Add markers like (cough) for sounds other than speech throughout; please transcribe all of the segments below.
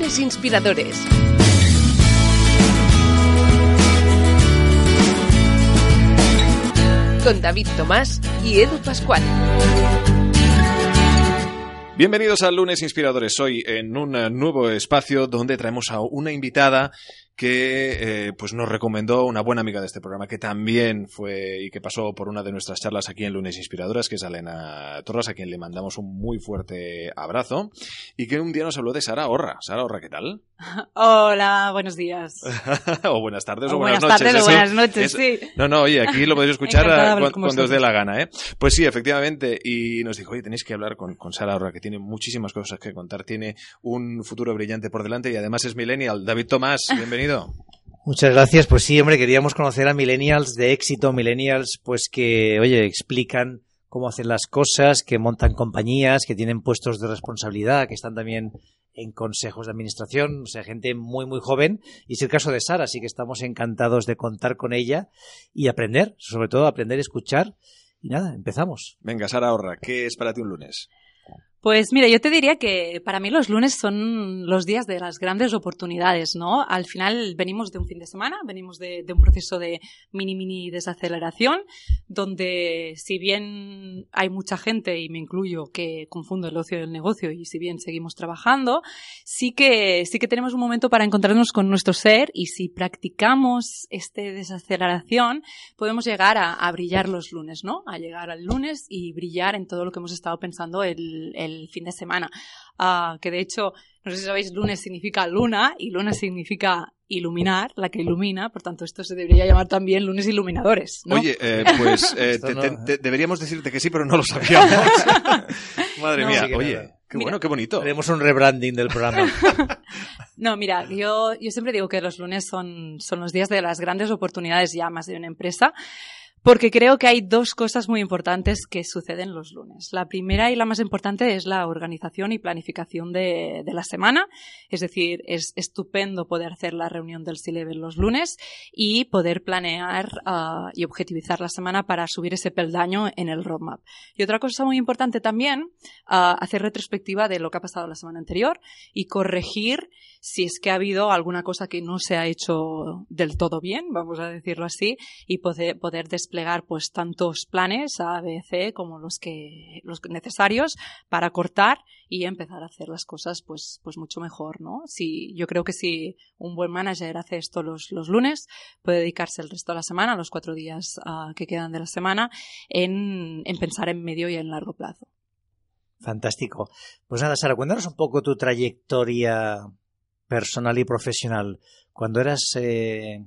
Lunes Inspiradores. Con David Tomás y Edu Pascual. Bienvenidos al Lunes Inspiradores. Hoy en un nuevo espacio donde traemos a una invitada que eh, pues nos recomendó una buena amiga de este programa que también fue y que pasó por una de nuestras charlas aquí en Lunes Inspiradoras, que es Elena Torres, a quien le mandamos un muy fuerte abrazo, y que un día nos habló de Sara Horra. Sara Horra, ¿qué tal? (laughs) Hola, buenos días. (laughs) o buenas tardes o, O buenas, buenas noches. tardes o buenas noches, eso- sí. No, no, oye, aquí lo podéis escuchar a- cuando, os dé la gana, ¿eh? Pues sí, efectivamente, y nos dijo, oye, tenéis que hablar con, con Sara Horra, que tiene muchísimas cosas que contar, tiene un futuro brillante por delante y además es millennial. David Tomás, bienvenido. Muchas gracias. Pues sí, hombre, queríamos conocer a millennials de éxito, millennials, pues que, oye, explican cómo hacen las cosas, que montan compañías, que tienen puestos de responsabilidad, que están también en consejos de administración, o sea, gente muy, muy joven. Y es el caso de Sara, así que estamos encantados de contar con ella y aprender, sobre todo aprender a escuchar. Y nada, empezamos. Venga, Sara Horra, ¿qué es para ti un lunes? Pues mira, yo te diría que para mí los lunes son los días de las grandes oportunidades, ¿no? Al final venimos de un fin de semana, venimos de, un proceso de mini, mini desaceleración, donde si bien hay mucha gente, y me incluyo, que confundo el ocio y el negocio, y si bien seguimos trabajando, sí que, sí que tenemos un momento para encontrarnos con nuestro ser, y si practicamos este desaceleración, podemos llegar a, a brillar los lunes, ¿no? A llegar al lunes y brillar en todo lo que hemos estado pensando el, el fin de semana. Ah, que de hecho, no sé si sabéis, lunes significa luna y luna significa iluminar, la que ilumina, por tanto esto se debería llamar también lunes iluminadores, ¿no? Oye, eh, pues (laughs) eh, te- te- ¿eh? te- deberíamos decirte que sí, pero no lo sabíamos. (laughs) Madre No, mía, sí oye, nada. qué Mira. bueno, qué bonito. Haremos un rebranding del programa. (laughs) No, mira, yo, yo siempre digo que los lunes son, son los días de las grandes oportunidades ya más de una empresa, porque creo que hay dos cosas muy importantes que suceden los lunes. La primera y la más importante es la organización y planificación de, de la semana. Es decir, es estupendo poder hacer la reunión del C-Level los lunes y poder planear ah, y objetivizar la semana para subir ese peldaño en el roadmap. Y otra cosa muy importante también, ah, hacer retrospectiva de lo que ha pasado la semana anterior y corregir si es que ha habido alguna cosa que no se ha hecho del todo bien, vamos a decirlo así, y poder, poder desplegar pues tantos planes A, B, C como los que los necesarios para cortar y empezar a hacer las cosas pues pues mucho mejor, ¿no? Si yo creo que si un buen manager hace esto los, los lunes, puede dedicarse el resto de la semana, los cuatro días ah, que quedan de la semana, en, en pensar en medio y en largo plazo. Fantástico. Pues nada, Sara, cuéntanos un poco tu trayectoria personal y profesional. Cuando eras, eh,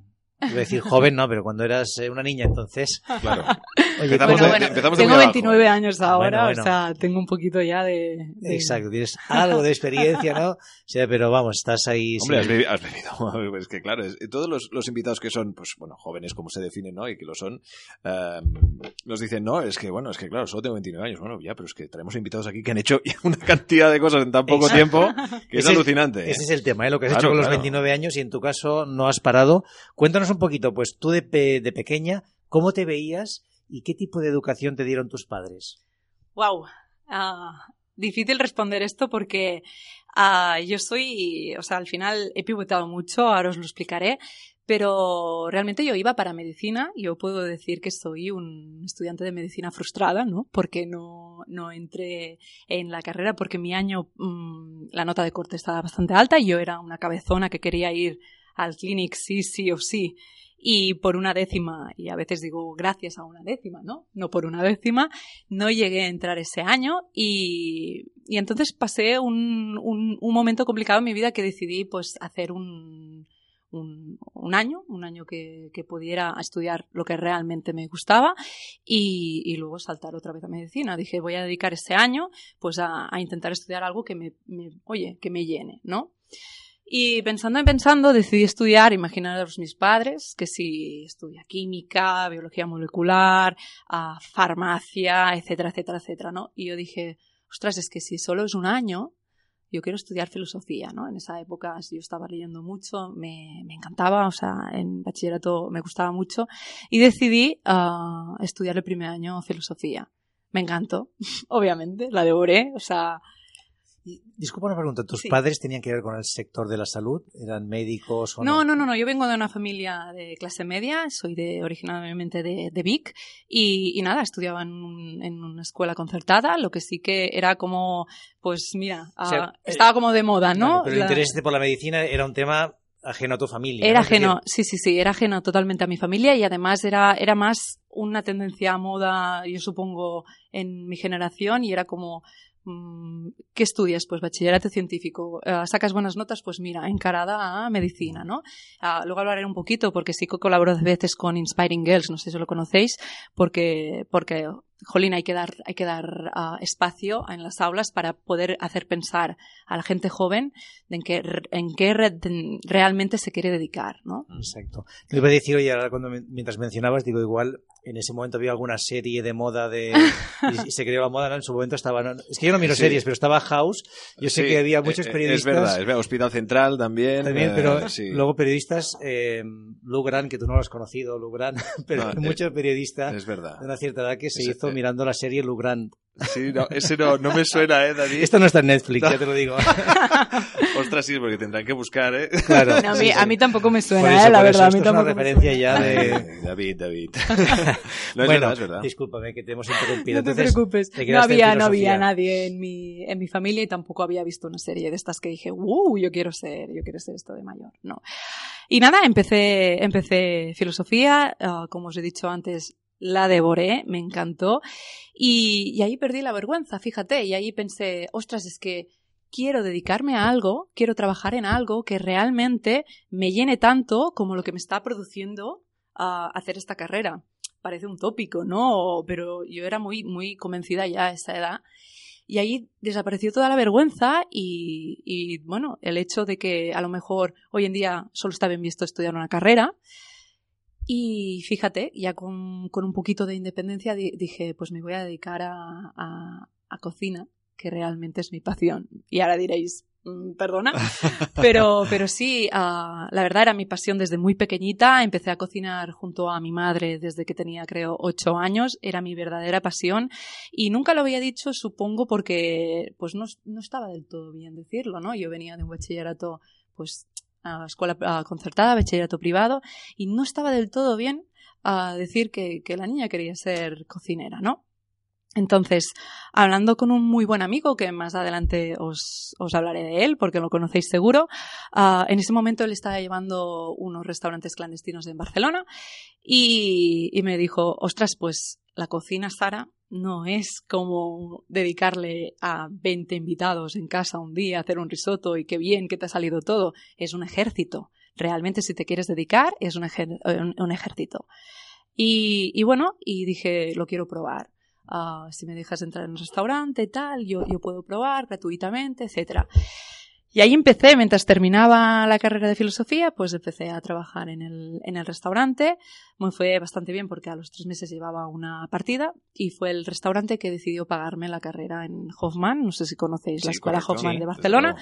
iba a decir joven, no, pero cuando eras eh, una niña, entonces. Claro. (laughs) Oye, Empezamos ¿cómo- de- empezamos de tengo muy abajo, 29 ¿eh? años ahora, Bueno, bueno. o sea, tengo un poquito ya de... de- Exacto, tienes (laughs) algo de experiencia, ¿no? Sí, pero vamos, estás ahí. Hombre, has, has bebido. (laughs) Es que claro, es- todos los, los invitados que son, pues bueno, jóvenes como se definen, ¿no? Y que lo son, eh, nos dicen, no, es que bueno, es que claro, solo tengo 29 años. Bueno, ya, pero es que traemos invitados aquí que han hecho una cantidad de cosas en tan poco Exacto. tiempo que es alucinante. ¿eh? Ese es el tema, ¿eh? lo que has Claro, hecho con los claro. 29 años y en tu caso no has parado. Cuéntanos un poquito, pues tú de, de pequeña, ¿cómo te veías y qué tipo de educación te dieron tus padres? Wow. Ah, difícil responder esto porque ah, yo soy, o sea, al final he pivotado mucho, ahora os lo explicaré, pero realmente yo iba para medicina. Yo puedo decir que soy un estudiante de medicina frustrada, ¿no? Porque no, no entré en la carrera porque mi año mm, la nota de corte estaba bastante alta y yo era una cabezona que quería ir al clinic sí, sí o sí. Y por una décima, y a veces digo gracias a una décima, ¿no? No por una décima, no llegué a entrar ese año y, y entonces pasé un, un, momento complicado en mi vida que decidí pues hacer un, un, un año, un año que, que pudiera estudiar lo que realmente me gustaba y, y luego saltar otra vez a medicina. Dije, voy a dedicar ese año pues a, a intentar estudiar algo que me, me, oye, que me llene, ¿no? Y pensando y pensando, decidí estudiar, imaginaros mis padres, que si estudia química, biología molecular, farmacia, etcétera, etcétera, etcétera, ¿no? Y yo dije, ostras, es que si solo es un año, yo quiero estudiar filosofía, ¿no? En esa época yo estaba leyendo mucho, me, me encantaba, o sea, en bachillerato me gustaba mucho, y decidí uh, estudiar el primer año filosofía. Me encantó, (laughs) obviamente, la devoré, o sea, disculpa una pregunta, ¿tus Sí. padres tenían que ver con el sector de la salud? ¿Eran médicos o no? No, no, no. Yo vengo de una familia de clase media, soy de originalmente de, de Vic y, y nada, estudiaba en, un- en una escuela concertada, lo que sí que era como, pues mira, O sea, ah, estaba como de moda, ¿no? Vale, pero el La- interés por la medicina era un tema ajeno a tu familia. Era ¿no? Ajeno, sí, sí, sí, era ajeno totalmente a mi familia y además era, era más una tendencia a moda, yo supongo, en mi generación y era como, ¿qué estudias? Pues bachillerato científico. Eh, ¿Sacas buenas notas? Pues mira, encarada a medicina, ¿no? Ah, luego hablaré un poquito porque sí que colaboro a veces con Inspiring Girls, no sé si lo conocéis, porque, porque jolín, hay que dar, hay que dar ah, espacio en las aulas para poder hacer pensar a la gente joven de en qué, en qué re- realmente se quiere dedicar, ¿no? Exacto. Te iba a decir, oye, ahora cuando mientras mencionabas, digo, igual en ese momento había alguna serie de moda de y, (laughs) y se creó la moda, ¿no? En su momento estaba, ¿no? es que yo no miro Sí. series, pero estaba House. Yo sé Sí, que había eh, muchos eh, periodistas. Es verdad, es verdad. Hospital Central también. También, eh, pero sí. luego periodistas, eh, Lou Grant, que tú no lo has conocido, Lou Grant, (laughs) pero No, eh, muchos periodistas Es verdad. de una cierta edad que se hizo eh. mirando la serie Lou Grant. Sí, no, ese no, no me suena, ¿eh, David? Esto no está en Netflix, ya te lo digo. (laughs) Ostras, sí, porque tendrán que buscar, ¿eh? Claro. No, a, mí, sí, sí. a mí tampoco me suena, eso, eh, la verdad. eso, a mí esto es una tampoco me referencia suena. ya de... (laughs) David, David. (laughs) No, es bueno, verdad, es verdad. discúlpame que te hemos interrumpido. No te Entonces, preocupes. te No había, no había nadie en mi, en mi familia y tampoco había visto una serie de estas que dije, ¡uh! Yo quiero ser, yo quiero ser esto de mayor. No. Y nada, empecé, empecé filosofía, ah, como os he dicho antes, la devoré, me encantó. Y, y ahí perdí la vergüenza, fíjate. Y ahí pensé, ostras, es que quiero dedicarme a algo, quiero trabajar en algo que realmente me llene tanto como lo que me está produciendo hacer esta carrera. Parece un tópico, ¿no? Pero yo era muy, muy convencida ya a esa edad. Y ahí desapareció toda la vergüenza y, y, bueno, el hecho de que a lo mejor hoy en día solo está bien visto estudiar una carrera. Y fíjate, ya con, con un poquito de independencia di- dije, pues me voy a dedicar a, a- a cocina, que realmente es mi pasión. Y ahora diréis, "Mm, perdona, (laughs) pero, pero sí, ah, la verdad era mi pasión desde muy pequeñita. Empecé a cocinar junto a mi madre desde que tenía, creo, ocho años. Era mi verdadera pasión. Y nunca lo había dicho, supongo, porque pues no, no estaba del todo bien decirlo, ¿no? Yo venía de un bachillerato, pues, escuela concertada, bachillerato privado, y no estaba del todo bien a decir que, que la niña quería ser cocinera, ¿no? Entonces, hablando con un muy buen amigo, que más adelante os, os hablaré de él, porque lo conocéis seguro, ah, en ese momento él estaba llevando unos restaurantes clandestinos en Barcelona y, y me dijo, ostras, pues la cocina, Sara, no es como dedicarle a 20 invitados en casa un día a hacer un risotto y qué bien que te ha salido todo. Es un ejército. Realmente, si te quieres dedicar, es un, un ejército. Y, bueno, y dije, lo quiero probar. Ah, si me dejas entrar en un restaurante, tal, yo, yo puedo probar gratuitamente, etcétera. Y ahí empecé, mientras terminaba la carrera de filosofía, pues empecé a trabajar en el, en el restaurante. Me fue bastante bien porque a los tres meses llevaba una partida y fue el restaurante que decidió pagarme la carrera en Hoffman. No sé si conocéis la Sí, escuela correcto. Hoffman Sí, de Barcelona.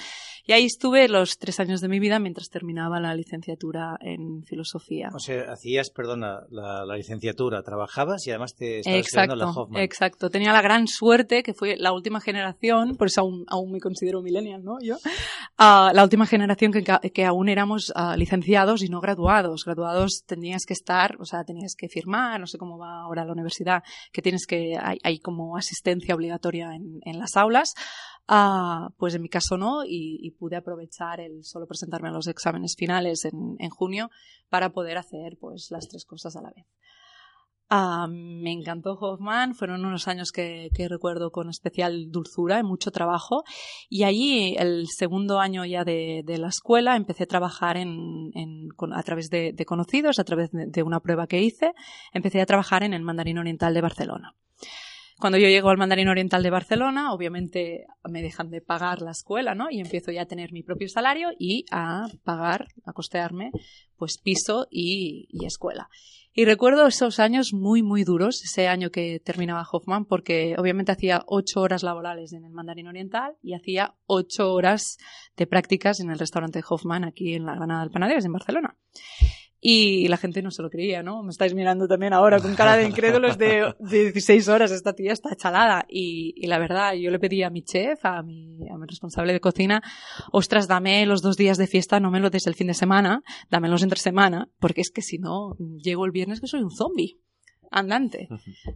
Y ahí estuve los tres años de mi vida mientras terminaba la licenciatura en filosofía. O sea, hacías, perdona, la, la licenciatura, trabajabas y además te estabas estudiando en la Exacto, Hoffman. exacto. Tenía la gran suerte que fue la última generación, por eso aún, aún me considero millennial, ¿no? Yo. Ah, la última generación que, que aún éramos ah, licenciados y no graduados. Graduados tenías que estar, o sea, tenías que firmar, no sé cómo va ahora la universidad, que tienes que, hay, como asistencia obligatoria en, en las aulas. Ah, pues en mi caso no, y, y pude aprovechar el solo presentarme a los exámenes finales en, en junio para poder hacer pues las tres cosas a la vez. Ah, me encantó Hoffman, fueron unos años que, recuerdo con especial dulzura y mucho trabajo. Y allí, el segundo año ya de, la escuela, empecé a trabajar en, con- a través de, de conocidos, a través de, de una prueba que hice, empecé a trabajar en el Mandarín Oriental de Barcelona. Cuando yo llego al Mandarín Oriental de Barcelona, obviamente me dejan de pagar la escuela, ¿no? Y empiezo ya a tener mi propio salario y a pagar, a costearme, pues piso y, escuela. Y recuerdo esos años muy, muy duros, ese año que terminaba Hoffman, porque obviamente hacía ocho horas laborales en el Mandarín Oriental y hacía ocho horas de prácticas en el restaurante Hoffman aquí en la Granada del Panadero, en Barcelona. Y la gente no se lo creía, ¿no? Me estáis mirando también ahora con cara de incrédulos de, de 16 horas, esta tía está chalada. Y, y, la verdad, yo le pedí a mi chef, a mi, a mi responsable de cocina, ostras, dame los dos días de fiesta, no me lo des el fin de semana, dámelos entre semana, porque es que si no, llego el viernes que soy un zombie andante.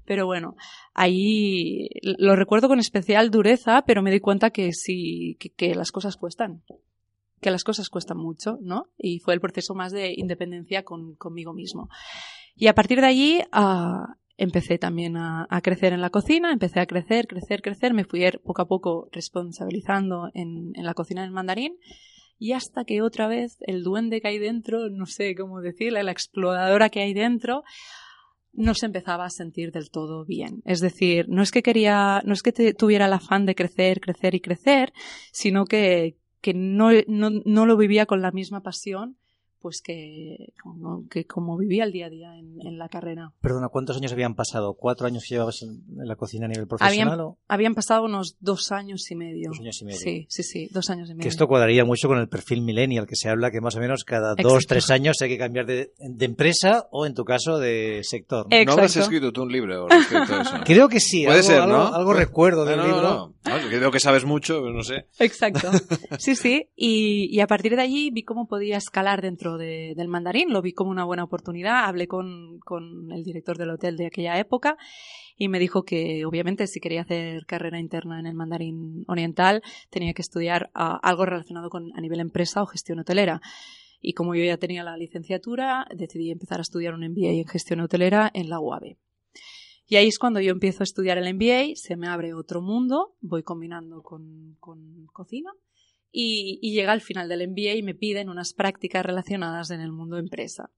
Pero bueno, ahí lo recuerdo con especial dureza, pero me di cuenta que sí, que, que las cosas cuestan que las cosas cuestan mucho, ¿no? Y fue el proceso más de independencia con, conmigo mismo. Y a partir de allí uh, empecé también a, crecer en la cocina, empecé a crecer, crecer, crecer, me fui poco a poco responsabilizando en, en la cocina del mandarín y hasta que otra vez el duende que hay dentro, no sé cómo decirle, la exploradora que hay dentro, no se empezaba a sentir del todo bien. Es decir, no es que quería, no es que tuviera el afán de crecer, crecer y crecer, sino que, que no, no, no, lo vivía con la misma pasión pues que como, que como vivía el día a día en, en, la carrera. Perdona, ¿cuántos años habían pasado? ¿Cuatro años llevabas en, la cocina a nivel profesional? Habían, o? habían pasado unos dos años y medio. Dos años y medio. Sí, sí, sí, dos años y medio. Que esto cuadraría mucho con el perfil millennial, que se habla que más o menos cada Exacto. dos, tres años hay que cambiar de, de, empresa o, en tu caso, de sector. Exacto. ¿No habrás escrito tú un libro respecto a eso? Creo que sí. Puede algo, ser, algo, ¿no? Algo, recuerdo del no, libro. No, creo que sabes mucho, pero no sé. Exacto. (laughs) Sí, sí. Y, y a partir de allí vi cómo podía escalar dentro de, del mandarín lo vi como una buena oportunidad. Hablé con, con, el director del hotel de aquella época y me dijo que, obviamente, si quería hacer carrera interna en el mandarín oriental, tenía que estudiar uh, algo relacionado con a nivel empresa o gestión hotelera. Y como yo ya tenía la licenciatura, decidí empezar a estudiar un MBA en gestión hotelera en la UAB. Y ahí es cuando yo empiezo a estudiar el MBA, se me abre otro mundo, voy combinando con, con cocina y, llega al final del MBA y me piden unas prácticas relacionadas en el mundo empresa.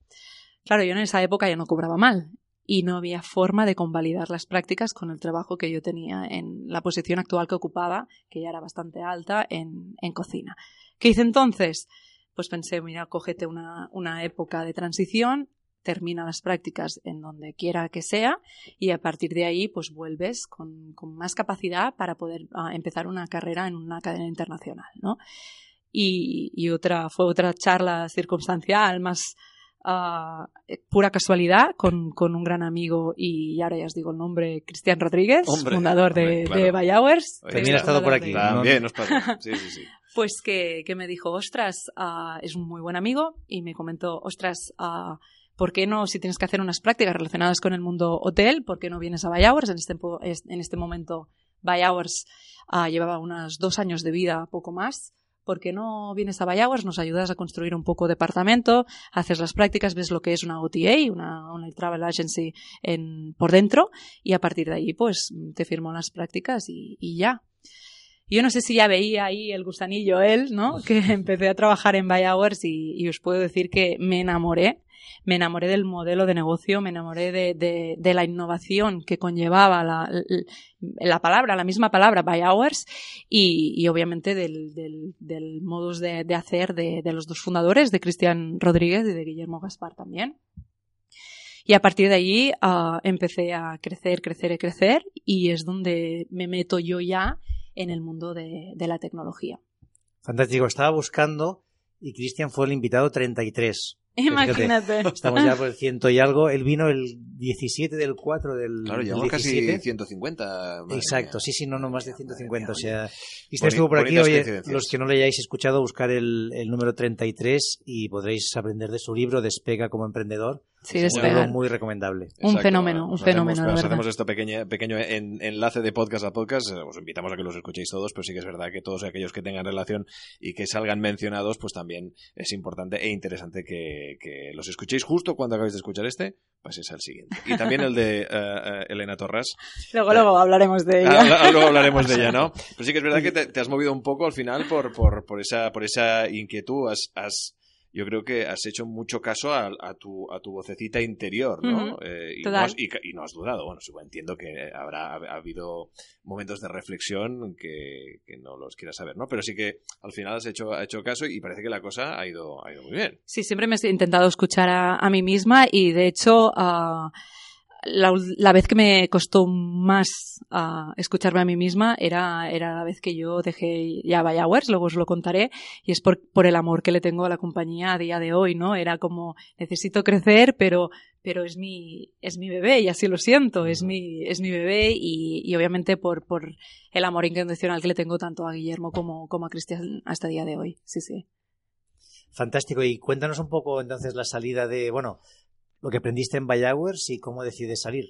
Claro, yo en esa época ya no cobraba mal y no había forma de convalidar las prácticas con el trabajo que yo tenía en la posición actual que ocupaba, que ya era bastante alta, en, en cocina. ¿Qué hice entonces? Pues pensé, mira, cógete una, una época de transición, termina las prácticas en donde quiera que sea y a partir de ahí pues vuelves con, con más capacidad para poder uh, empezar una carrera en una cadena internacional, ¿no? Y, y, otra, fue otra charla circunstancial, más uh, pura casualidad, con, con, un gran amigo y ahora ya os digo el nombre, Cristian Rodríguez, hombre, fundador hombre, de, claro. de By Hours. También ha estado por aquí. De... También nos pasa. Sí, sí, sí. (laughs) Pues que, que, me dijo, ostras, uh, es un muy buen amigo y me comentó, ostras, ¿por qué no, si tienes que hacer unas prácticas relacionadas con el mundo hotel, por qué no vienes a By Hours? En este, en este momento, By Hours uh, llevaba unos dos años de vida, poco más. ¿Por qué no vienes a Hours? Nos ayudas a construir un poco departamento, haces las prácticas, ves lo que es una OTA, una Online Travel Agency en, por dentro, y a partir de ahí, pues, te firmo las prácticas y, y ya. Yo no sé si ya veía ahí el gusanillo él, ¿no? Que empecé a trabajar en Hours y, y os puedo decir que me enamoré me enamoré del modelo de negocio, me enamoré de, la innovación que conllevaba la, la, palabra, la misma palabra, by hours, y, obviamente del, del, modus de, hacer de, los dos fundadores, de Cristian Rodríguez y de Guillermo Gaspar también. Y a partir de allí uh, empecé a crecer, crecer y crecer, y es donde me meto yo ya en el mundo de, de la tecnología. Fantástico, estaba buscando y Cristian fue el invitado 33. Imagínate. Fíjate, estamos ya por el ciento y algo. Él vino el 17 del 4 del. Claro, llevamos casi 150. Exacto, sí, sí, no, no más de 150. O sea, Cristian estuvo por aquí. Oye, los que no le hayáis escuchado, buscar el, el, número 33 y podréis aprender de su libro, Despega como emprendedor. Sí, es un libro muy recomendable. Un fenómeno, un fenómeno. Hacemos, nos hacemos este pequeño, pequeño en, enlace de podcast a podcast. Os invitamos a que los escuchéis todos, pero sí que es verdad que todos aquellos que tengan relación y que salgan mencionados, pues también es importante e interesante que, que los escuchéis justo cuando acabéis de escuchar este, paséis al siguiente. Y también el de uh, (laughs) uh, Elena Torras. Luego, luego hablaremos de ella. Ah, luego hablaremos de ella, ¿no? (laughs) Pero sí que es verdad que te, te has movido un poco al final por, por, por, esa, por esa inquietud. Has, has yo creo que has hecho mucho caso a, a, tu, a tu vocecita interior, ¿no? Uh -huh. eh, y, no has, y, y, no has, dudado. Bueno, entiendo que habrá ha, habido momentos de reflexión que, que, no los quieras saber, ¿no? Pero sí que al final has hecho, ha hecho caso y parece que la cosa ha ido, ha ido muy bien. Sí, siempre me he intentado escuchar a, a mí misma y de hecho... Uh la, la, vez que me costó más uh, escucharme a mí misma era, era la vez que yo dejé ya Hours, luego os lo contaré, y es por, por el amor que le tengo a la compañía a día de hoy, ¿no? Era como, necesito crecer, pero, pero es mi, es mi bebé y así lo siento, es mi, es mi bebé y, y obviamente por, por el amor incondicional que le tengo tanto a Guillermo como, como a Cristian hasta día de hoy, sí, sí. Fantástico. Y cuéntanos un poco entonces la salida de, bueno, lo que aprendiste en Bayhours y cómo decides salir.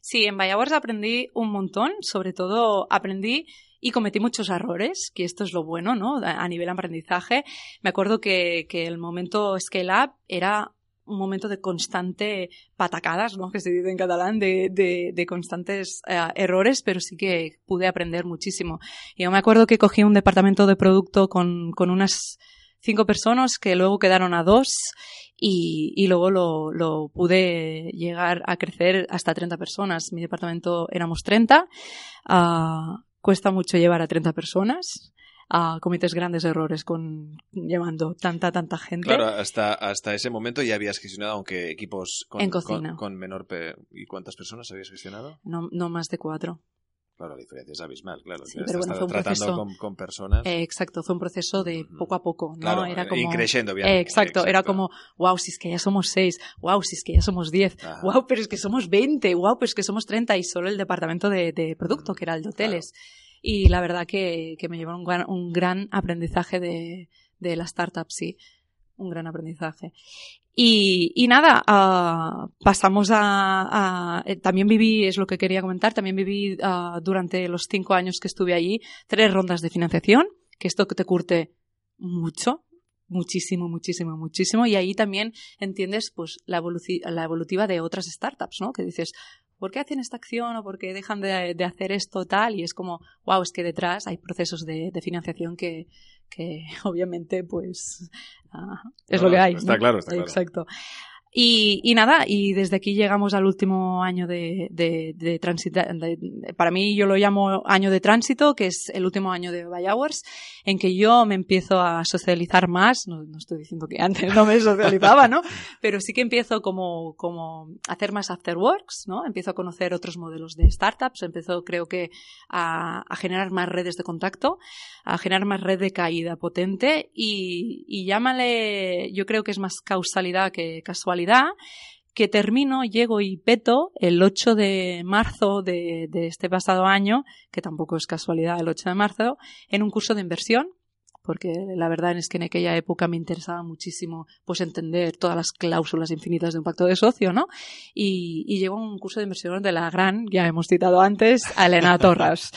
Sí, en Bayhours aprendí un montón, sobre todo aprendí y cometí muchos errores, que esto es lo bueno, ¿no? A nivel aprendizaje. Me acuerdo que, que el momento Scale Up era un momento de constante patacadas, ¿no? (laughs) que se dice en catalán, de, de, constantes uh, errores, pero sí que pude aprender muchísimo. Yo me acuerdo que cogí un departamento de producto con, con unas cinco personas que luego quedaron a dos y, y luego lo, lo, pude llegar a crecer hasta 30 personas. Mi departamento éramos 30. Uh, cuesta mucho llevar a 30 personas. Uh, cometes grandes errores con llevando tanta, tanta gente. Claro, hasta, hasta ese momento ya habías gestionado, aunque equipos con, en cocina. con, con menor... Pe ¿Y cuántas personas habías gestionado? No, no más de cuatro. Claro, la diferencia es abismal, claro. Sí, pero bueno, fue un proceso, con, con, personas. Eh, exacto, fue un proceso de poco a poco, ¿no? Claro, era como, y creciendo, bien. Eh, exacto, exacto, era como, wow, si es que ya somos seis, wow, si es que ya somos diez, Ajá. wow, pero es que somos veinte, wow, pero es que somos treinta y solo el departamento de, de producto, que era el de hoteles. Claro. Y la verdad que, que me llevó un gran, un gran aprendizaje de, de la startup, sí un gran aprendizaje. Y, y nada, uh, pasamos a, a, También viví, es lo que quería comentar, también viví uh, durante los cinco años que estuve allí tres rondas de financiación, que esto te curte mucho, muchísimo, muchísimo, muchísimo. Y ahí también entiendes pues la, evoluci la evolutiva de otras startups, ¿no? Que dices, ¿por qué hacen esta acción o por qué dejan de, de, hacer esto tal? Y es como, wow, es que detrás hay procesos de, de financiación que, que (laughs) obviamente pues uh, es no, lo que hay. Está ¿no? claro, está claro. Exacto. Y, y, nada, y desde aquí llegamos al último año de, de, de tránsito. Para mí yo lo llamo año de tránsito, que es el último año de By Hours, en que yo me empiezo a socializar más. No, no, estoy diciendo que antes no me socializaba, ¿no? (laughs) Pero sí que empiezo como, como a hacer más afterworks, ¿no? Empiezo a conocer otros modelos de startups, empiezo creo que a, a generar más redes de contacto, a generar más red de caída potente y, y llámale, yo creo que es más causalidad que casualidad que termino, llego y peto el 8 de marzo de, de, este pasado año, que tampoco es casualidad el 8 de marzo, en un curso de inversión, porque la verdad es que en aquella época me interesaba muchísimo pues entender todas las cláusulas infinitas de un pacto de socio, ¿no? Y, y llegó a un curso de inversión de la gran, ya hemos citado antes, Elena Torras.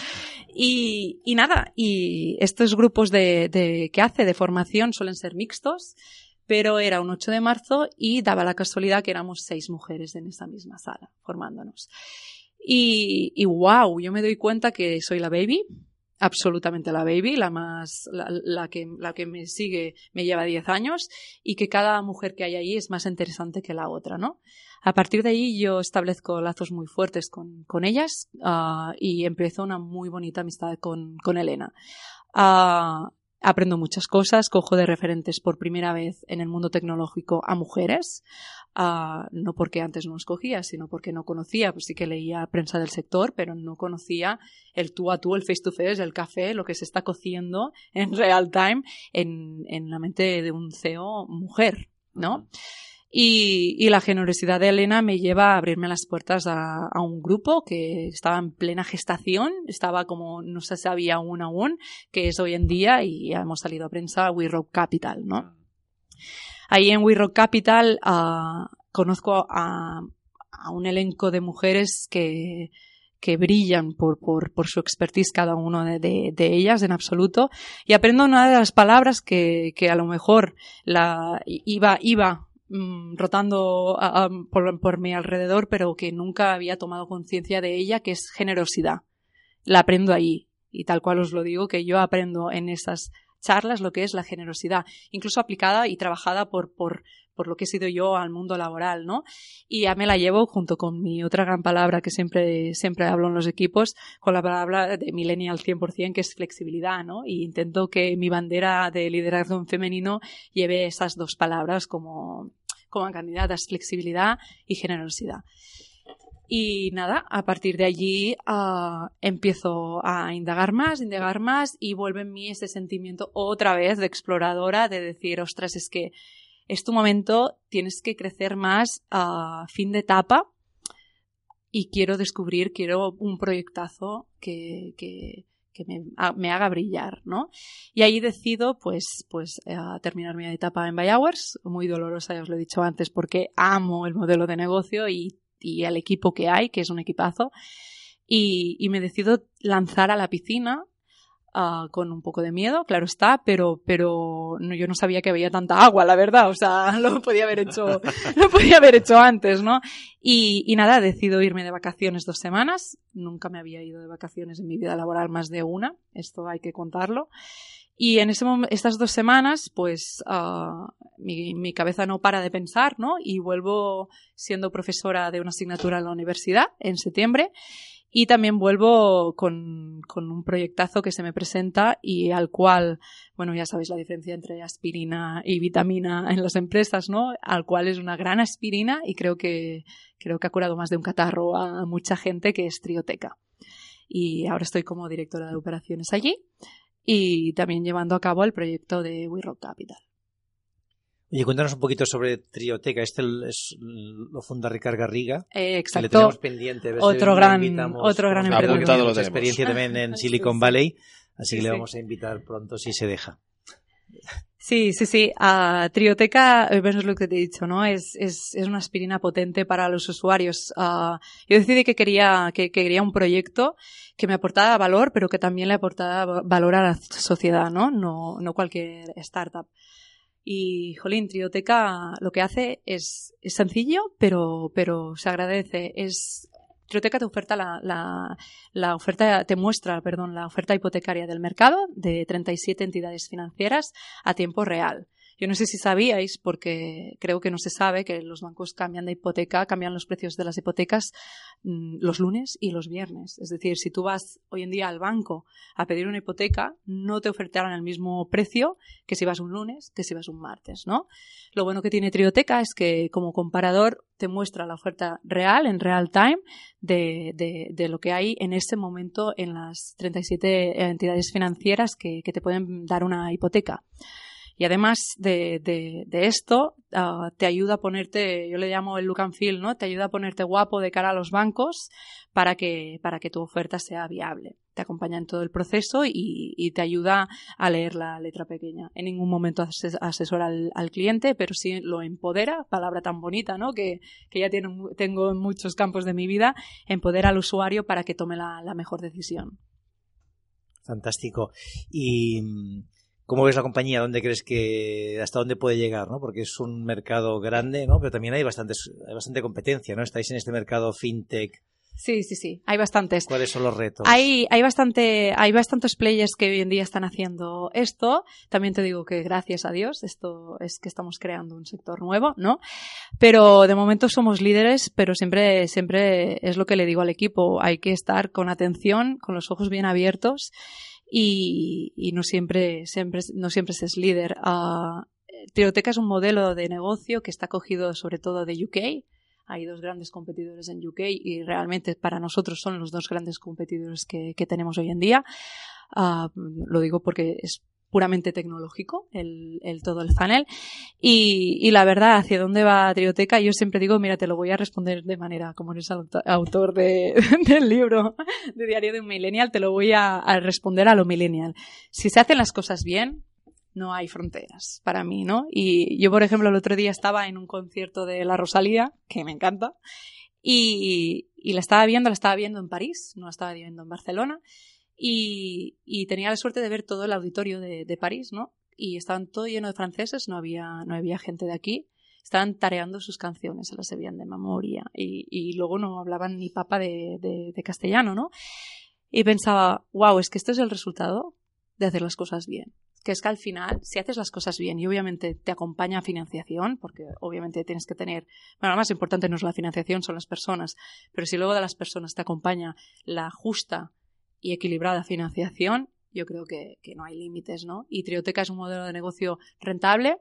Y, y nada, y estos grupos de, de, que hace de formación suelen ser mixtos, pero era un 8 de marzo y daba la casualidad que éramos seis mujeres en esa misma sala formándonos. Y, y wow, yo me doy cuenta que soy la baby, absolutamente la baby, la más, la, que, la que me sigue me lleva 10 años y que cada mujer que hay ahí es más interesante que la otra, ¿no? A partir de ahí yo establezco lazos muy fuertes con, con ellas uh, y empiezo una muy bonita amistad con, con Elena. Uh, aprendo muchas cosas, cojo de referentes por primera vez en el mundo tecnológico a mujeres, uh, no porque antes no los cogía, sino porque no conocía, pues sí que leía prensa del sector, pero no conocía el tú a tú, el face to face, el café, lo que se está cociendo en real time en, en la mente de un CEO mujer, ¿no? Y, y, la generosidad de Elena me lleva a abrirme las puertas a, a, un grupo que estaba en plena gestación, estaba como no se sabía aún aún, que es hoy en día y ya hemos salido a prensa We Rock Capital, ¿no? Ahí en We Rock Capital uh, conozco a, a, un elenco de mujeres que, que brillan por, por, por su expertise cada uno de, de, de, ellas en absoluto y aprendo una de las palabras que, que a lo mejor la iba, iba mmm, rotando a, por, por, mi alrededor, pero que nunca había tomado conciencia de ella, que es generosidad. La aprendo ahí. Y tal cual os lo digo, que yo aprendo en esas charlas lo que es la generosidad, incluso aplicada y trabajada por, por, por lo que he sido yo al mundo laboral, ¿no? Y ya me la llevo junto con mi otra gran palabra que siempre, siempre hablo en los equipos, con la palabra de millennial 100%, que es flexibilidad, ¿no? Y intento que mi bandera de liderazgo en femenino lleve esas dos palabras como, como candidatas, flexibilidad y generosidad. Y nada, a partir de allí uh, empiezo a indagar más, indagar más y vuelve en mí ese sentimiento otra vez de exploradora, de decir, ostras, es que es tu momento, tienes que crecer más a fin de etapa y quiero descubrir, quiero un proyectazo que, que, que me, me, haga brillar, ¿no? Y ahí decido, pues, pues, eh, terminar mi etapa en Buy Hours, muy dolorosa, ya os lo he dicho antes, porque amo el modelo de negocio y, y el equipo que hay, que es un equipazo, y, me decido lanzar a la piscina Uh, con un poco de miedo, claro está, pero, pero yo no sabía que había tanta agua, la verdad, o sea, (laughs) lo podía haber hecho, (laughs) lo podía haber hecho antes, ¿no? Y, y, nada, decido irme de vacaciones dos semanas, nunca me había ido de vacaciones en mi vida laboral más de una, esto hay que contarlo. Y en ese estas dos semanas, pues uh, mi, mi, cabeza no para de pensar, ¿no? Y vuelvo siendo profesora de una asignatura en la universidad en septiembre y también vuelvo con, con, un proyectazo que se me presenta y al cual, bueno, ya sabéis la diferencia entre aspirina y vitamina en las empresas, ¿no? Al cual es una gran aspirina y creo que, creo que ha curado más de un catarro a mucha gente que es Trioteca. Y ahora estoy como directora de operaciones allí y también llevando a cabo el proyecto de We Rock Capital. Oye, cuéntanos un poquito sobre Trioteca. Este es, lo funda Ricardo Garriga. Eh, exacto. le tenemos pendiente. otro, gran, otro gran emprendedor. Mucha experiencia también en (laughs) Silicon Valley, así que le vamos a invitar pronto si se deja. Sí, sí, sí. Uh, Trioteca, eh, bueno, es lo que te he dicho, ¿no? Es, es, es una aspirina potente para los usuarios. Uh, yo decidí que quería, que, que, quería un proyecto que me aportara valor, pero que también le aportara valor a la sociedad, ¿no? No, no cualquier startup. Y, jolín, Trioteca lo que hace es, es sencillo, pero, pero se agradece. Es, Trioteca te oferta la, la, la, oferta, te muestra, perdón, la oferta hipotecaria del mercado de 37 entidades financieras a tiempo real. Yo no sé si sabíais, porque creo que no se sabe, que los bancos cambian de hipoteca, cambian los precios de las hipotecas mmm, los lunes y los viernes. Es decir, si tú vas hoy en día al banco a pedir una hipoteca, no te ofertarán el mismo precio que si vas un lunes, que si vas un martes, ¿no? Lo bueno que tiene Trioteca es que como comparador te muestra la oferta real, en real time, de, de, de lo que hay en este momento en las 37 entidades financieras que, que te pueden dar una hipoteca. Y además de, esto, uh, te ayuda a ponerte, yo le llamo el look and feel, ¿no? Te ayuda a ponerte guapo de cara a los bancos para que, para que tu oferta sea viable. Te acompaña en todo el proceso y, te ayuda a leer la letra pequeña. En ningún momento asesora al, cliente, pero sí lo empodera, palabra tan bonita, ¿no? Que, que ya tengo en muchos campos de mi vida, empodera al usuario para que tome la, la mejor decisión. Fantástico. Y ¿Cómo ves la compañía? ¿Dónde crees que, hasta dónde puede llegar? ¿no? Porque es un mercado grande, ¿no? Pero también hay, bastantes, hay bastante competencia, ¿no? Estáis en este mercado fintech. Sí, sí, sí. Hay bastantes. ¿Cuáles son los retos? Hay, hay bastante, hay bastantes players que hoy en día están haciendo esto. También te digo que gracias a Dios, esto es que estamos creando un sector nuevo, ¿no? Pero de momento somos líderes, pero siempre, siempre es lo que le digo al equipo. Hay que estar con atención, con los ojos bien abiertos y, y no siempre, siempre, no siempre es líder. Uh, Trioteca es un modelo de negocio que está cogido sobre todo de UK. Hay dos grandes competidores en UK y realmente para nosotros son los dos grandes competidores que, que tenemos hoy en día. Uh, lo digo porque es puramente tecnológico, el, el, todo el funnel. Y, y, la verdad, hacia dónde va Trioteca, yo siempre digo, mira, te lo voy a responder de manera, como eres autor de, (laughs) del libro de Diario de un Millennial, te lo voy a, a responder a lo millennial. Si se hacen las cosas bien, no hay fronteras para mí, ¿no? Y yo, por ejemplo, el otro día estaba en un concierto de La Rosalía, que me encanta, y, y la estaba viendo, la estaba viendo en París, no la estaba viendo en Barcelona, y, tenía la suerte de ver todo el auditorio de, de, París, ¿no? Y estaban todo lleno de franceses, no había, no había gente de aquí. Estaban tareando sus canciones, se las sabían de memoria. Y, luego no hablaban ni papa de, de, de, castellano, ¿no? Y pensaba, wow, es que esto es el resultado de hacer las cosas bien. Que es que al final, si haces las cosas bien y obviamente te acompaña financiación, porque obviamente tienes que tener, bueno, lo más importante no es la financiación, son las personas, pero si luego de las personas te acompaña la justa y equilibrada financiación, yo creo que, que, no hay límites, ¿no? Y Trioteca es un modelo de negocio rentable,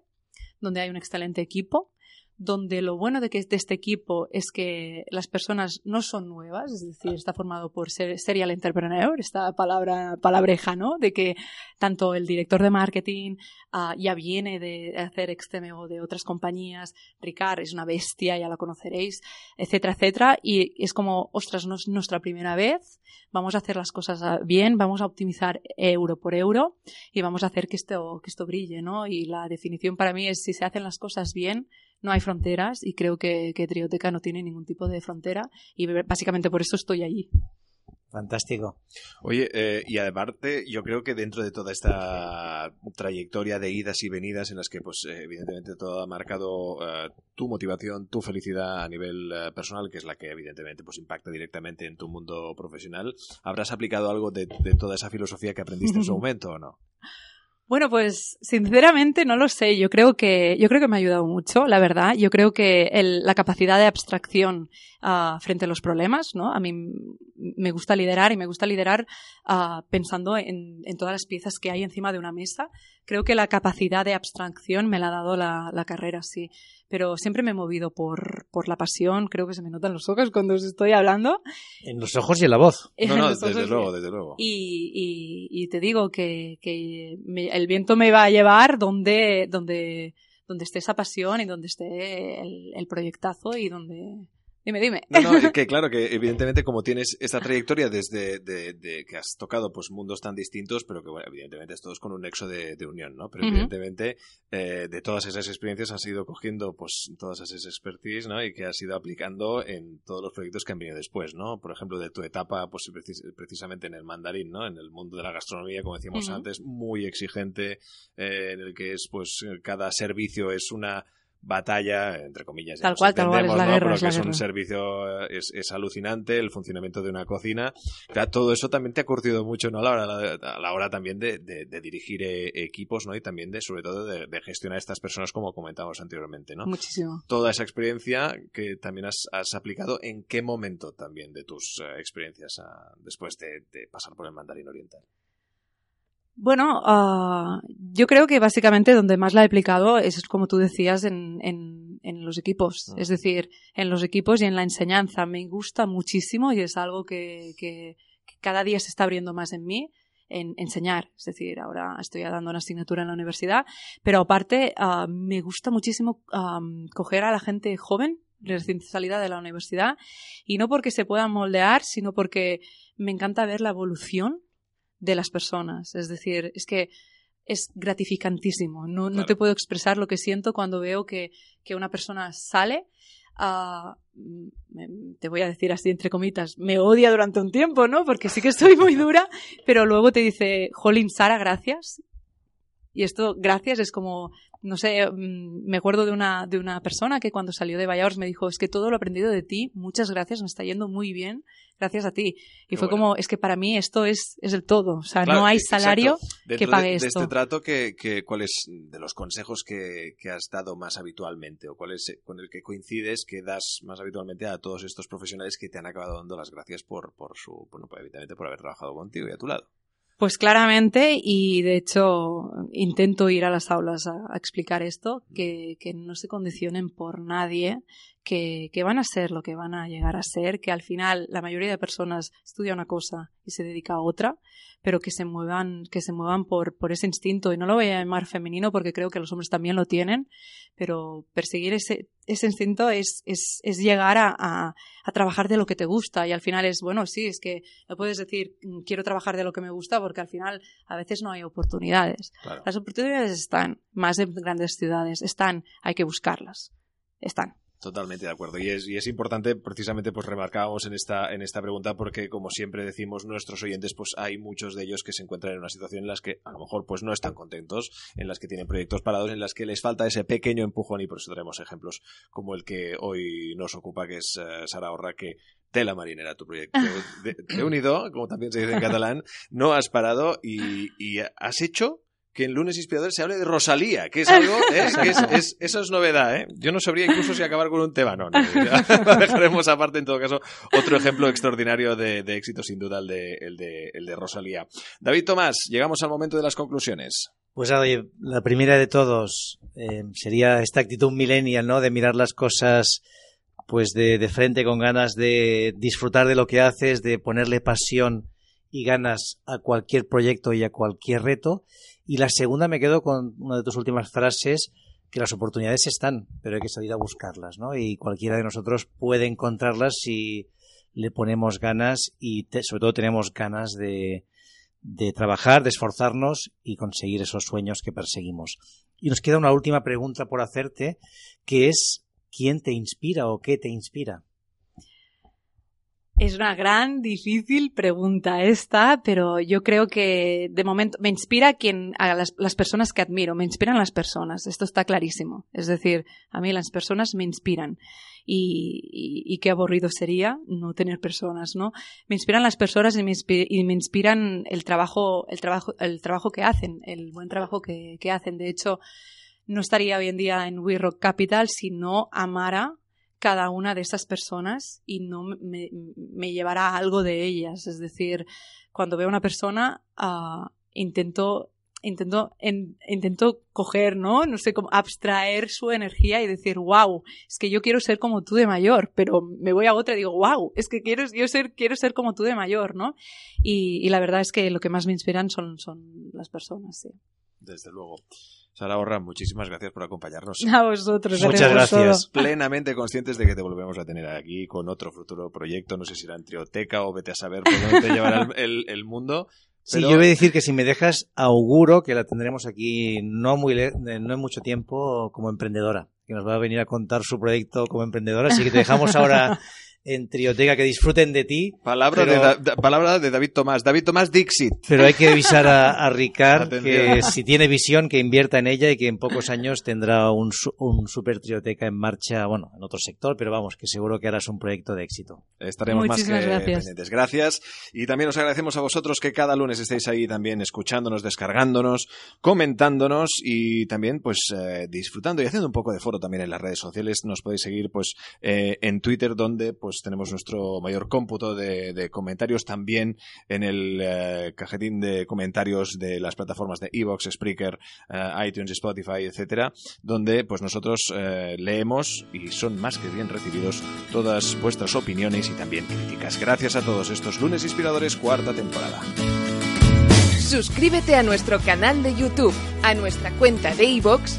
donde hay un excelente equipo, donde lo bueno de, que, de este equipo es que las personas no son nuevas, es decir, está formado por serial entrepreneur, esta palabra palabreja, ¿no? De que tanto el director de marketing uh, ya viene de hacer extremo de otras compañías, Ricard es una bestia, ya la conoceréis, etcétera, etcétera, y es como, ostras, no es nuestra primera vez, vamos a hacer las cosas bien, vamos a optimizar euro por euro y vamos a hacer que esto, que esto brille, ¿no? Y la definición para mí es si se hacen las cosas bien, no hay fronteras y creo que, que Trioteca no tiene ningún tipo de frontera y básicamente por eso estoy allí. Fantástico. Oye, eh, y aparte, yo creo que dentro de toda esta trayectoria de idas y venidas en las que, pues, eh, evidentemente todo ha marcado uh, tu motivación, tu felicidad a nivel uh, personal, que es la que evidentemente, pues, impacta directamente en tu mundo profesional, ¿habrás aplicado algo de, de toda esa filosofía que aprendiste en su (laughs) momento o no? Bueno, pues sinceramente no lo sé. Yo creo que yo creo que me ha ayudado mucho, la verdad. Yo creo que el, la capacidad de abstracción uh, frente a los problemas, ¿no? A mí me gusta liderar y me gusta liderar uh, pensando en, en, todas las piezas que hay encima de una mesa. Creo que la capacidad de abstracción me la ha dado la, la carrera, sí. Pero siempre me he movido por, por la pasión. Creo que se me notan los ojos cuando os estoy hablando. En los ojos y en la voz. (laughs) No, no, desde luego, desde luego. Y, y, y te digo que, que me, el viento me va a llevar donde, donde, donde esté esa pasión y donde esté el, el proyectazo y donde, Dime, dime. No, no, (laughs) que claro, que evidentemente como tienes esta trayectoria desde de, de, que has tocado pues mundos tan distintos, pero que bueno, evidentemente es todos con un nexo de, de unión, ¿no? Pero uh -huh. evidentemente eh, de todas esas experiencias has ido cogiendo pues todas esas expertise, ¿no? Y que has ido aplicando en todos los proyectos que han venido después, ¿no? Por ejemplo, de tu etapa pues precis precisamente en el mandarín, ¿no? En el mundo de la gastronomía, como decíamos uh -huh. antes, muy exigente, eh, en el que es pues cada servicio es una batalla, entre comillas. Tal cual, tal cual, es la ¿no? guerra. Pero es que es un servicio, es, es, alucinante, el funcionamiento de una cocina. Todo eso también te ha curtido mucho, ¿no? A la hora, a la hora también de, de, de dirigir eh, equipos, ¿no? Y también de, sobre todo, de, de, gestionar estas personas como comentábamos anteriormente, ¿no? Muchísimo. Toda esa experiencia que también has, has aplicado, ¿en qué momento también de tus uh, experiencias uh, después de, de pasar por el mandarín oriental? Bueno, uh, yo creo que básicamente donde más la he aplicado es como tú decías en, en, en los equipos, -huh. es decir, en los equipos y en la enseñanza. Me gusta muchísimo y es algo que, que, que cada día se está abriendo más en mí. En enseñar, es decir, ahora estoy dando una asignatura en la universidad, pero aparte uh, me gusta muchísimo um, coger a la gente joven, recién salida de la universidad, y no porque se puedan moldear, sino porque me encanta ver la evolución de las personas. Es decir, es que es gratificantísimo. No, claro. no te puedo expresar lo que siento cuando veo que, que una persona sale. Uh, te voy a decir así entre comitas, me odia durante un tiempo, ¿no? Porque sí que estoy muy dura, pero luego te dice, Jolín, Sara, gracias. Y esto, gracias, es como, no sé, me acuerdo de una, de una persona que cuando salió de Valladolid me dijo, es que todo lo he aprendido de ti, muchas gracias, me está yendo muy bien, gracias a ti. Y Qué fue bueno. como, es que para mí esto es, es el todo, o sea, claro, no hay salario que pague de, esto. De este trato, que, que, ¿cuál es de los consejos que, que, has dado más habitualmente o cuál es con el que coincides que das más habitualmente a todos estos profesionales que te han acabado dando las gracias por, por su, bueno, evidentemente por haber trabajado contigo y a tu lado? Pues claramente, y de hecho intento ir a las aulas a, a explicar esto, que, que, no se condicionen por nadie, que, que, van a ser lo que van a llegar a ser, que al final la mayoría de personas estudia una cosa y se dedica a otra, pero que se muevan, que se muevan por, por ese instinto, y no lo voy a llamar femenino porque creo que los hombres también lo tienen, pero perseguir ese, ese instinto es, es, es llegar a, a, a, trabajar de lo que te gusta, y al final es, bueno, sí, es que no puedes decir, mm, quiero trabajar de lo que me gusta, porque al final a veces no hay oportunidades. Claro. Las oportunidades están, más en grandes ciudades, están, hay que buscarlas. Están. Totalmente de acuerdo. Y es, y es importante, precisamente, pues remarcábamos en esta, en esta pregunta, porque como siempre decimos nuestros oyentes, pues hay muchos de ellos que se encuentran en una situación en las que a lo mejor pues no están contentos, en las que tienen proyectos parados, en las que les falta ese pequeño empujón, y por eso tenemos ejemplos como el que hoy nos ocupa, que es uh, Sara Horra, que tela marinera tu proyecto de, de, unido, como también se dice en catalán, no has parado y, y has hecho que en Lunes Inspiradores se hable de Rosalía, que es algo, ¿eh? (laughs) que es, es, eso es novedad, ¿eh? Yo no sabría incluso si acabar con un tema, no, no (laughs) lo dejaremos aparte en todo caso. Otro ejemplo extraordinario de, de éxito, sin duda, el de, el, de, el de Rosalía. David Tomás, llegamos al momento de las conclusiones. Pues oye, la primera de todos, eh, sería esta actitud millennial, ¿no? De mirar las cosas pues de, de, frente con ganas de disfrutar de lo que haces, de ponerle pasión y ganas a cualquier proyecto y a cualquier reto. Y la segunda me quedo con una de tus últimas frases, que las oportunidades están, pero hay que salir a buscarlas, ¿no? Y cualquiera de nosotros puede encontrarlas si le ponemos ganas y sobre todo tenemos ganas de, de trabajar, de esforzarnos y conseguir esos sueños que perseguimos. Y nos queda una última pregunta por hacerte, que es ¿quién te inspira o qué te inspira? Es una gran, difícil pregunta esta, pero yo creo que de momento me inspira quien, a las, las, personas que admiro, me inspiran las personas, esto está clarísimo. Es decir, a mí las personas me inspiran. Y, y, y qué aburrido sería no tener personas, ¿no? Me inspiran las personas y me, y me inspiran el trabajo, el trabajo, el trabajo que hacen, el buen trabajo que, que hacen. De hecho, no estaría hoy en día en We Rock Capital si no amara cada una de esas personas y no me, llevará algo de ellas. Es decir, cuando veo a una persona, uh, intento, intento, en, intento coger, ¿no? No sé cómo, abstraer su energía y decir, wow, es que yo quiero ser como tú de mayor, pero me voy a otra y digo, wow, es que quiero, yo ser, quiero ser como tú de mayor, ¿no? Y, y la verdad es que lo que más me inspiran son, son las personas, sí. Desde luego. Sara Borra, muchísimas gracias por acompañarnos. A vosotros. Muchas gracias. (laughs) Plenamente conscientes de que te volvemos a tener aquí con otro futuro proyecto. No sé si era en Trioteca o vete a saber por dónde te llevará el, el, el mundo. Sí, yo voy a decir que si me dejas, auguro que la tendremos aquí no muy no en mucho tiempo como emprendedora, que nos va a venir a contar su proyecto como emprendedora. Así que te dejamos ahora (laughs) en Trioteca, que disfruten de ti. Palabra, pero, de, da, palabra de David Tomás. David Tomás Dixit. Pero hay que avisar a, a Ricard que (laughs) si tiene visión, que invierta en ella y que en pocos años tendrá un, un super Trioteca en marcha, bueno, en otro sector, pero vamos, que seguro que harás un proyecto de éxito. Estaremos Muchísimas más que gracias. pendientes. Gracias. Y también os agradecemos a vosotros que cada lunes estéis ahí también escuchándonos, descargándonos, comentándonos y también pues eh, disfrutando y haciendo un poco de foro también en las redes sociales. Nos podéis seguir pues eh, en Twitter donde pues tenemos nuestro mayor cómputo de, comentarios también en el eh, cajetín de comentarios de las plataformas de Evox, Spreaker, eh, iTunes, Spotify, etcétera, donde pues nosotros eh, leemos y son más que bien recibidos todas vuestras opiniones y también críticas. Gracias a todos estos lunes inspiradores, cuarta temporada. Suscríbete a nuestro canal de YouTube, a nuestra cuenta de iVoox